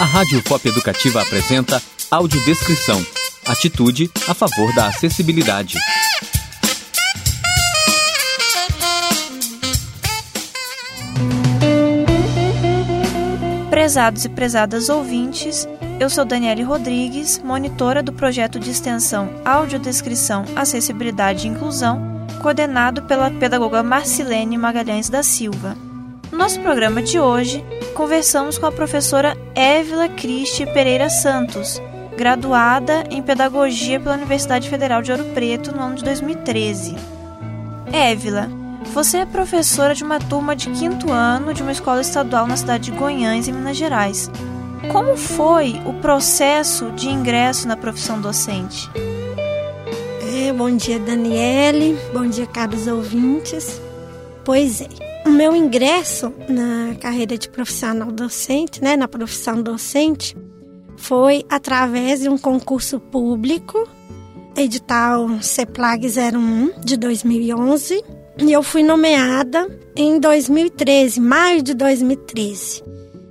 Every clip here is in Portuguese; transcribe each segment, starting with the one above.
A Rádio Pop Educativa apresenta Audiodescrição. Atitude a favor da acessibilidade. Prezados e prezadas ouvintes, eu sou Daniele Rodrigues, monitora do projeto de extensão Audiodescrição, Acessibilidade e Inclusão, coordenado pela pedagoga Marcilene Magalhães da Silva. No nosso programa de hoje, conversamos com a professora Évila Cristi Pereira Santos, graduada em Pedagogia pela Universidade Federal de Ouro Preto no ano de 2013. Évila, você é professora de uma turma de quinto ano de uma escola estadual na cidade de Goiânia, em Minas Gerais. Como foi o processo de ingresso na profissão docente? É, bom dia, Daniele. Bom dia, caros ouvintes. Pois é, o meu ingresso na carreira de profissional docente, né, na profissão docente, foi através de um concurso público, edital CEPLAG 01 de 2011, e eu fui nomeada em 2013, maio de 2013.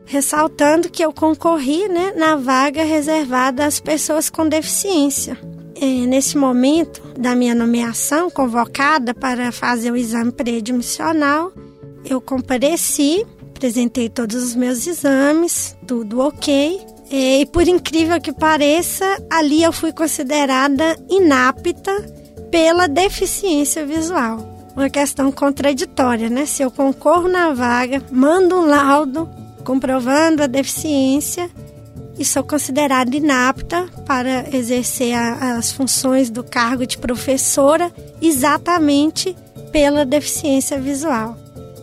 Ressaltando que eu concorri né, na vaga reservada às pessoas com deficiência. É, nesse momento da minha nomeação, convocada para fazer o exame pré-admissional, eu compareci, apresentei todos os meus exames, tudo ok. E por incrível que pareça, ali eu fui considerada inapta pela deficiência visual. Uma questão contraditória, né? Se eu concorro na vaga, mando um laudo comprovando a deficiência e sou considerada inapta para exercer a, as funções do cargo de professora exatamente pela deficiência visual.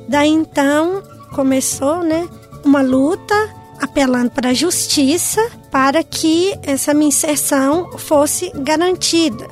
Daí então começou, né, uma luta apelando para a justiça para que essa minha inserção fosse garantida.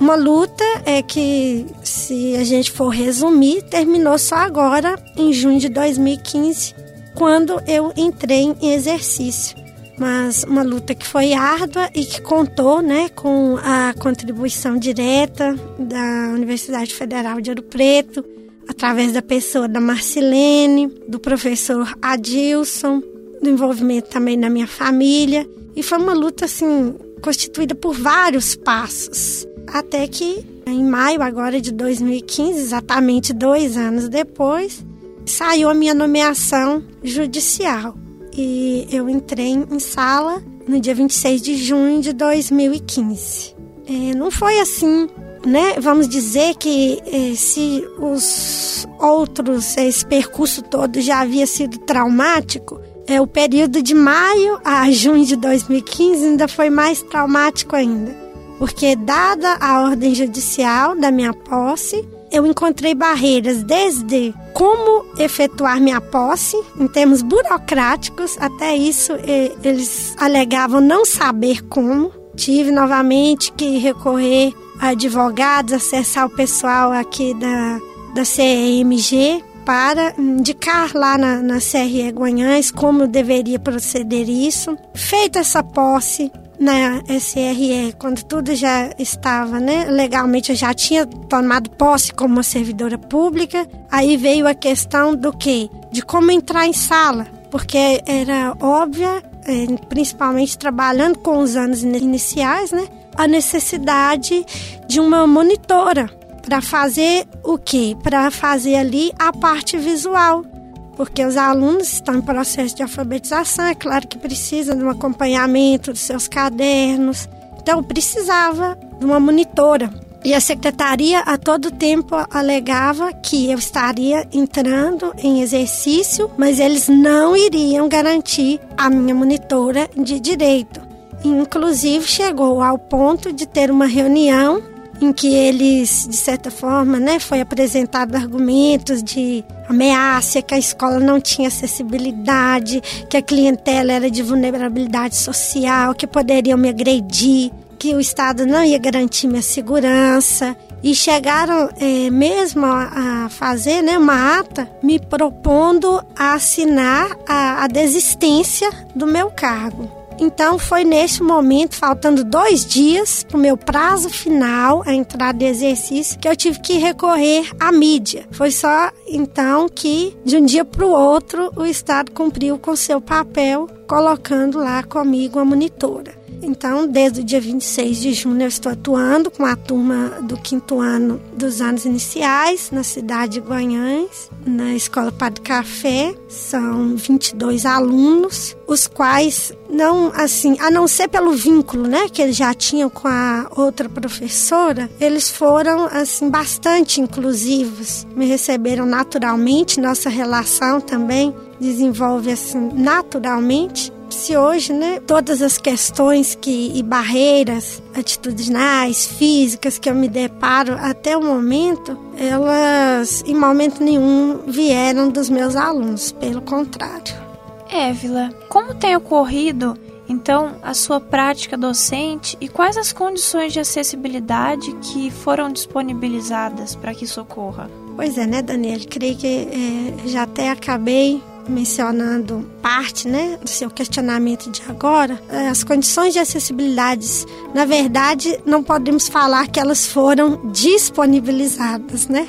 Uma luta é que, se a gente for resumir, terminou só agora, em junho de 2015, quando eu entrei em exercício. Mas uma luta que foi árdua e que contou né, com a contribuição direta da Universidade Federal de Ouro Preto, através da pessoa da Marcilene, do professor Adilson, do envolvimento também da minha família. E foi uma luta assim constituída por vários passos, até que em maio agora de 2015, exatamente dois anos depois, saiu a minha nomeação judicial e eu entrei em sala no dia 26 de junho de 2015. É, não foi assim né, vamos dizer que eh, se os outros, esse percurso todo já havia sido traumático, é, o período de maio a junho de 2015 ainda foi mais traumático ainda. Porque, dada a ordem judicial da minha posse, eu encontrei barreiras desde como efetuar minha posse, em termos burocráticos, até isso eh, eles alegavam não saber como. Tive novamente que recorrer advogados, acessar o pessoal aqui da, da CEMG para indicar lá na, na CRE Guanhães como deveria proceder isso. Feita essa posse na SRE, quando tudo já estava, né, legalmente eu já tinha tomado posse como uma servidora pública, aí veio a questão do que? De como entrar em sala, porque era óbvia, eh, principalmente trabalhando com os anos iniciais, né, a necessidade de uma monitora para fazer o quê? Para fazer ali a parte visual. Porque os alunos estão em processo de alfabetização, é claro que precisa de um acompanhamento dos seus cadernos. Então, precisava de uma monitora. E a secretaria a todo tempo alegava que eu estaria entrando em exercício, mas eles não iriam garantir a minha monitora de direito. Inclusive chegou ao ponto de ter uma reunião em que eles, de certa forma, né, foi apresentado argumentos de ameaça, que a escola não tinha acessibilidade, que a clientela era de vulnerabilidade social, que poderiam me agredir, que o Estado não ia garantir minha segurança. E chegaram é, mesmo a, fazer né, uma ata me propondo a assinar a, a desistência do meu cargo. Então foi nesse momento, faltando dois dias para o meu prazo final, a entrada de exercício, que eu tive que recorrer à mídia. Foi só então que, de um dia para o outro, o Estado cumpriu com seu papel, colocando lá comigo a monitora. Então, desde o dia 26 de junho, eu estou atuando com a turma do quinto ano dos anos iniciais, na cidade de Guanhães, na Escola Padre Café. São 22 alunos, os quais não, assim, a não ser pelo vínculo, né, que eles já tinham com a outra professora, eles foram, assim, bastante inclusivos. Me receberam naturalmente, nossa relação também desenvolve, assim, naturalmente se hoje, né, todas as questões que e barreiras atitudinais, físicas que eu me deparo até o momento, elas em momento nenhum vieram dos meus alunos, pelo contrário. Évila, como tem ocorrido então a sua prática docente e quais as condições de acessibilidade que foram disponibilizadas para que isso ocorra? Pois é, né, Daniela? Creio que é, já até acabei mencionando parte né, do seu questionamento de agora, eh, as condições de acessibilidade, na verdade, não podemos falar que elas foram disponibilizadas, né?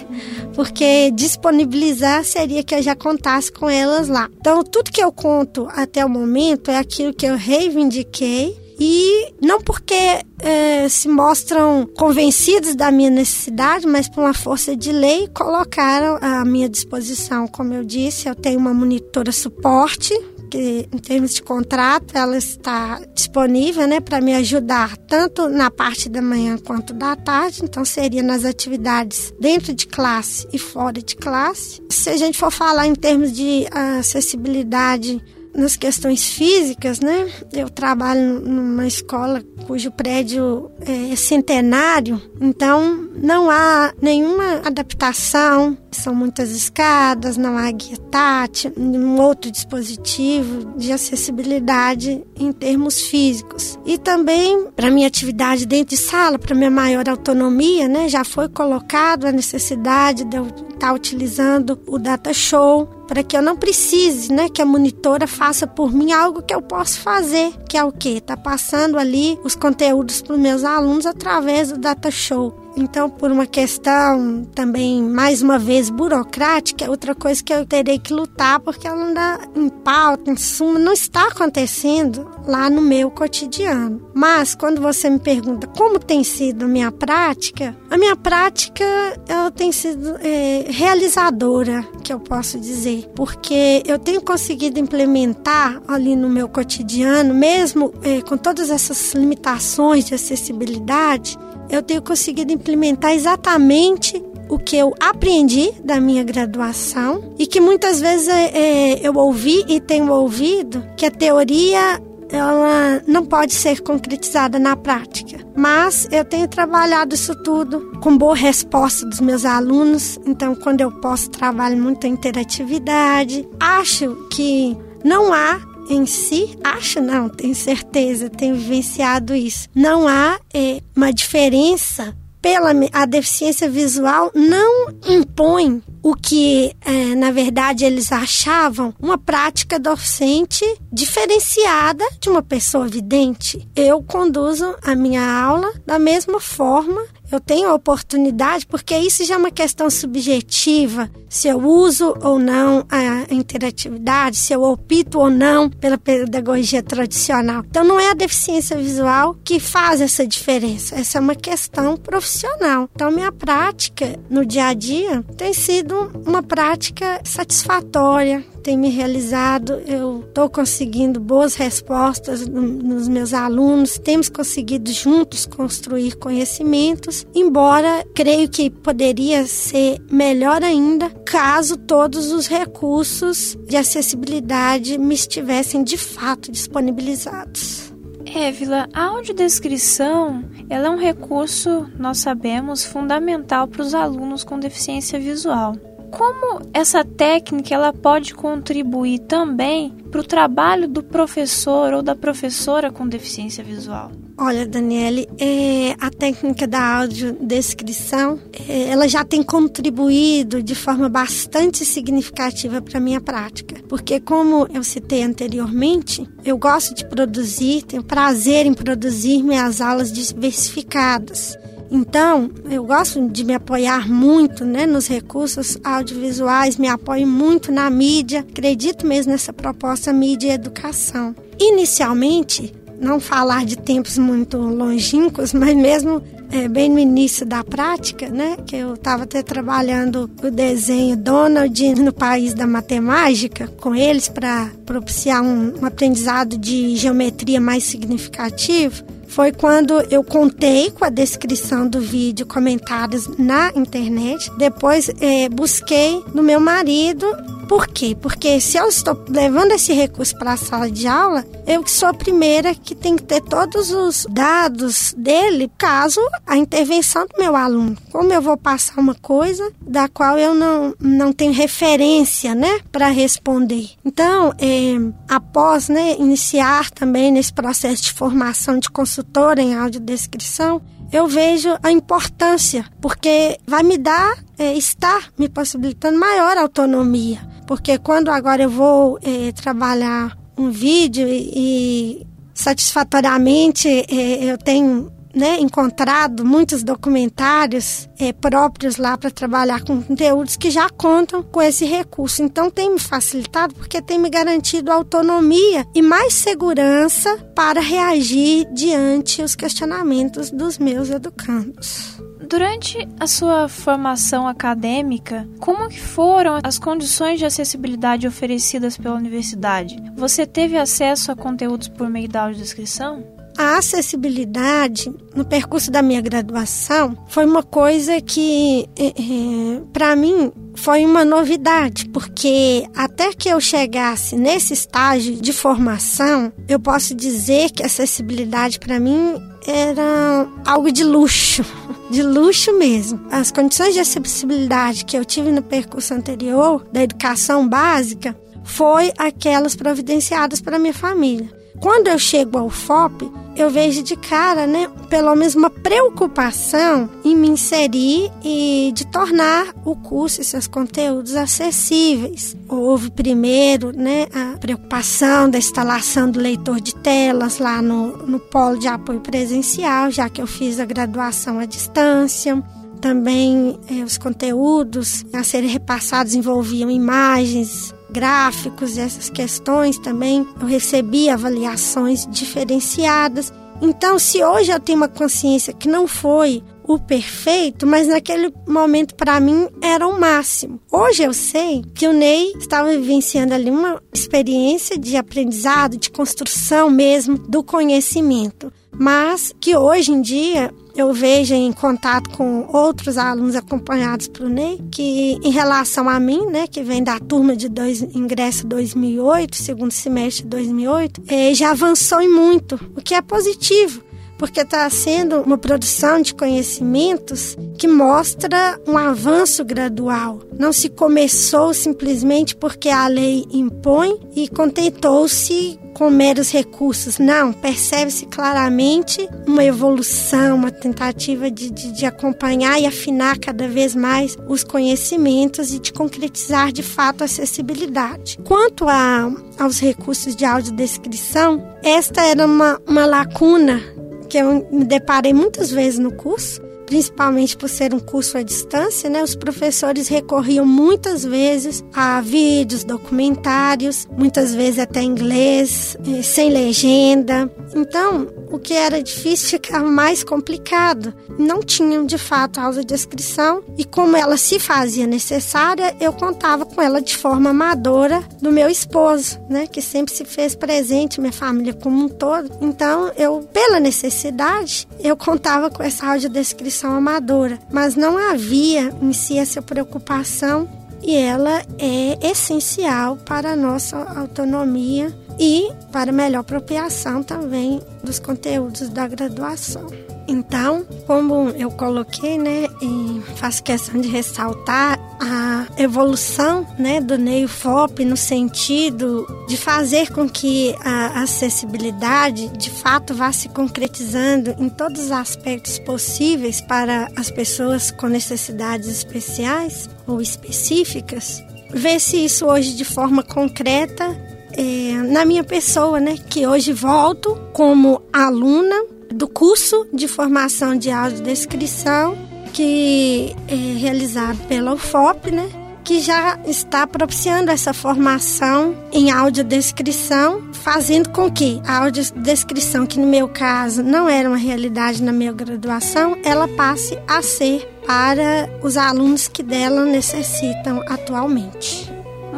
Porque disponibilizar seria que eu já contasse com elas lá. Então, tudo que eu conto até o momento é aquilo que eu reivindiquei e não porque é, se mostram convencidos da minha necessidade, mas por uma força de lei colocaram à minha disposição. Como eu disse, eu tenho uma monitora suporte que em termos de contrato ela está disponível, né, para me ajudar tanto na parte da manhã quanto da tarde. Então seria nas atividades dentro de classe e fora de classe. Se a gente for falar em termos de acessibilidade nas questões físicas, né? Eu trabalho numa escola cujo prédio é centenário, então não há nenhuma adaptação. São muitas escadas, não há guia tátil, nenhum outro dispositivo de acessibilidade em termos físicos. E também para minha atividade dentro de sala, para minha maior autonomia, né? Já foi colocado a necessidade de eu estar utilizando o Data Show para que eu não precise, né, que a monitora faça por mim algo que eu posso fazer, que é o quê? Tá passando ali os conteúdos para os meus alunos através do Data Show. Então, por uma questão também, mais uma vez, burocrática, outra coisa que eu terei que lutar, porque ela anda em pauta, em suma, não está acontecendo lá no meu cotidiano. Mas, quando você me pergunta como tem sido a minha prática, a minha prática, ela tem sido é, realizadora, que eu posso dizer, porque eu tenho conseguido implementar ali no meu cotidiano, mesmo é, com todas essas limitações de acessibilidade, eu tenho conseguido implementar exatamente o que eu aprendi da minha graduação e que muitas vezes é, é, eu ouvi e tenho ouvido que a teoria ela não pode ser concretizada na prática. Mas eu tenho trabalhado isso tudo com boa resposta dos meus alunos. Então, quando eu posso, trabalho muito a interatividade. Acho que não há em si, acho não, tenho certeza, tenho vivenciado isso. Não há é, uma diferença pela a deficiência visual não impõe o que, é, na verdade, eles achavam uma prática docente diferenciada de uma pessoa vidente. Eu conduzo a minha aula da mesma forma eu tenho a oportunidade, porque isso já é uma questão subjetiva, se eu uso ou não a interatividade, se eu opto ou não pela pedagogia tradicional. Então não é a deficiência visual que faz essa diferença, essa é uma questão profissional. Então minha prática no dia a dia tem sido uma prática satisfatória, tem me realizado, eu estou conseguindo boas respostas nos meus alunos, temos conseguido juntos construir conhecimentos, embora creio que poderia ser melhor ainda caso todos os recursos de acessibilidade me estivessem de fato disponibilizados. Évila, a audiodescrição ela é um recurso, nós sabemos, fundamental para os alunos com deficiência visual. Como essa técnica ela pode contribuir também para o trabalho do professor ou da professora com deficiência visual? Olha, Daniele, é, a técnica da audiodescrição, é, ela já tem contribuído de forma bastante significativa para a minha prática. Porque, como eu citei anteriormente, eu gosto de produzir, tenho prazer em produzir minhas aulas diversificadas. Então, eu gosto de me apoiar muito né, nos recursos audiovisuais, me apoio muito na mídia, acredito mesmo nessa proposta mídia e educação. Inicialmente, não falar de tempos muito longínquos, mas mesmo é, bem no início da prática, né, que eu estava até trabalhando o desenho Donald no país da matemática com eles para propiciar um, um aprendizado de geometria mais significativo foi quando eu contei com a descrição do vídeo, comentários na internet. Depois é, busquei no meu marido por quê? Porque se eu estou levando esse recurso para a sala de aula, eu sou a primeira que tem que ter todos os dados dele, caso a intervenção do meu aluno. Como eu vou passar uma coisa da qual eu não, não tenho referência, né, para responder. Então, é, após, né, iniciar também nesse processo de formação de consultora em audiodescrição, eu vejo a importância, porque vai me dar, é, estar me possibilitando maior autonomia. Porque quando agora eu vou é, trabalhar um vídeo e, e satisfatoriamente é, eu tenho né, encontrado muitos documentários é, próprios lá para trabalhar com conteúdos que já contam com esse recurso. Então tem me facilitado porque tem me garantido autonomia e mais segurança para reagir diante os questionamentos dos meus educandos. Durante a sua formação acadêmica, como que foram as condições de acessibilidade oferecidas pela universidade? Você teve acesso a conteúdos por meio da audiodescrição? A acessibilidade no percurso da minha graduação foi uma coisa que, é, é, para mim, foi uma novidade, porque até que eu chegasse nesse estágio de formação, eu posso dizer que acessibilidade para mim era algo de luxo, de luxo mesmo. As condições de acessibilidade que eu tive no percurso anterior, da educação básica, foi aquelas providenciadas para minha família. Quando eu chego ao FOP, eu vejo de cara, né, pelo menos uma preocupação em me inserir e de tornar o curso e seus conteúdos acessíveis. Houve primeiro, né, a preocupação da instalação do leitor de telas lá no, no polo de apoio presencial, já que eu fiz a graduação à distância. Também eh, os conteúdos a serem repassados envolviam imagens, gráficos essas questões também, eu recebi avaliações diferenciadas. Então, se hoje eu tenho uma consciência que não foi o perfeito, mas naquele momento para mim era o máximo. Hoje eu sei que o Ney estava vivenciando ali uma experiência de aprendizado, de construção mesmo do conhecimento, mas que hoje em dia eu vejo em contato com outros alunos acompanhados pelo Ney, que em relação a mim, né, que vem da turma de dois, ingresso 2008, segundo semestre de 2008, eh, já avançou em muito, o que é positivo porque está sendo uma produção de conhecimentos que mostra um avanço gradual. Não se começou simplesmente porque a lei impõe e contentou-se com meros recursos. Não, percebe-se claramente uma evolução, uma tentativa de, de, de, acompanhar e afinar cada vez mais os conhecimentos e de concretizar de fato a acessibilidade. Quanto a, aos recursos de audiodescrição, esta era uma, uma lacuna que eu me deparei muitas vezes no curso, principalmente por ser um curso à distância, né? Os professores recorriam muitas vezes a vídeos, documentários, muitas vezes até inglês, eh, sem legenda. Então, o que era difícil ficava mais complicado. Não tinham de fato audiodescrição e como ela se fazia necessária, eu contava com ela de forma amadora do meu esposo, né, que sempre se fez presente, minha família como um todo. Então, eu pela necessidade, eu contava com essa audiodescrição amadora, mas não havia em si essa preocupação e ela é essencial para a nossa autonomia e para melhor apropriação também dos conteúdos da graduação. Então, como eu coloquei, né, e faço questão de ressaltar, a evolução né, do NEIFOP no sentido de fazer com que a acessibilidade de fato vá se concretizando em todos os aspectos possíveis para as pessoas com necessidades especiais ou específicas, ver se isso hoje de forma concreta é, na minha pessoa, né, que hoje volto como aluna do curso de formação de audiodescrição que é realizado pela UFOP, né? que já está propiciando essa formação em audiodescrição, fazendo com que a audiodescrição, que no meu caso não era uma realidade na minha graduação, ela passe a ser para os alunos que dela necessitam atualmente.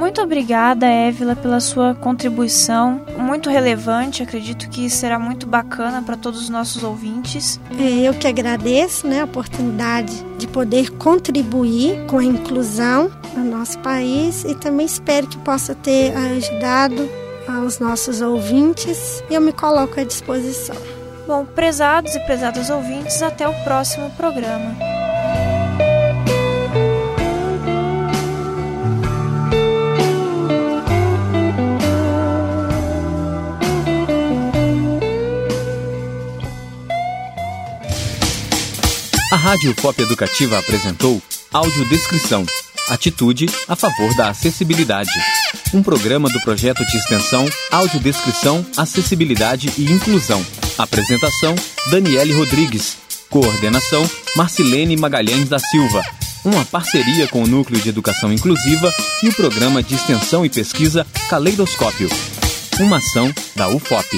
Muito obrigada, Évila, pela sua contribuição, muito relevante. Acredito que será muito bacana para todos os nossos ouvintes. É, eu que agradeço né, a oportunidade de poder contribuir com a inclusão no nosso país e também espero que possa ter ajudado aos nossos ouvintes e eu me coloco à disposição. Bom, prezados e prezadas ouvintes, até o próximo programa. Rádio Pop Educativa apresentou Audiodescrição Atitude a favor da acessibilidade. Um programa do projeto de extensão Audiodescrição, Acessibilidade e Inclusão. Apresentação: Daniele Rodrigues. Coordenação: Marcilene Magalhães da Silva. Uma parceria com o Núcleo de Educação Inclusiva e o Programa de Extensão e Pesquisa Caleidoscópio. Uma ação da UFOP.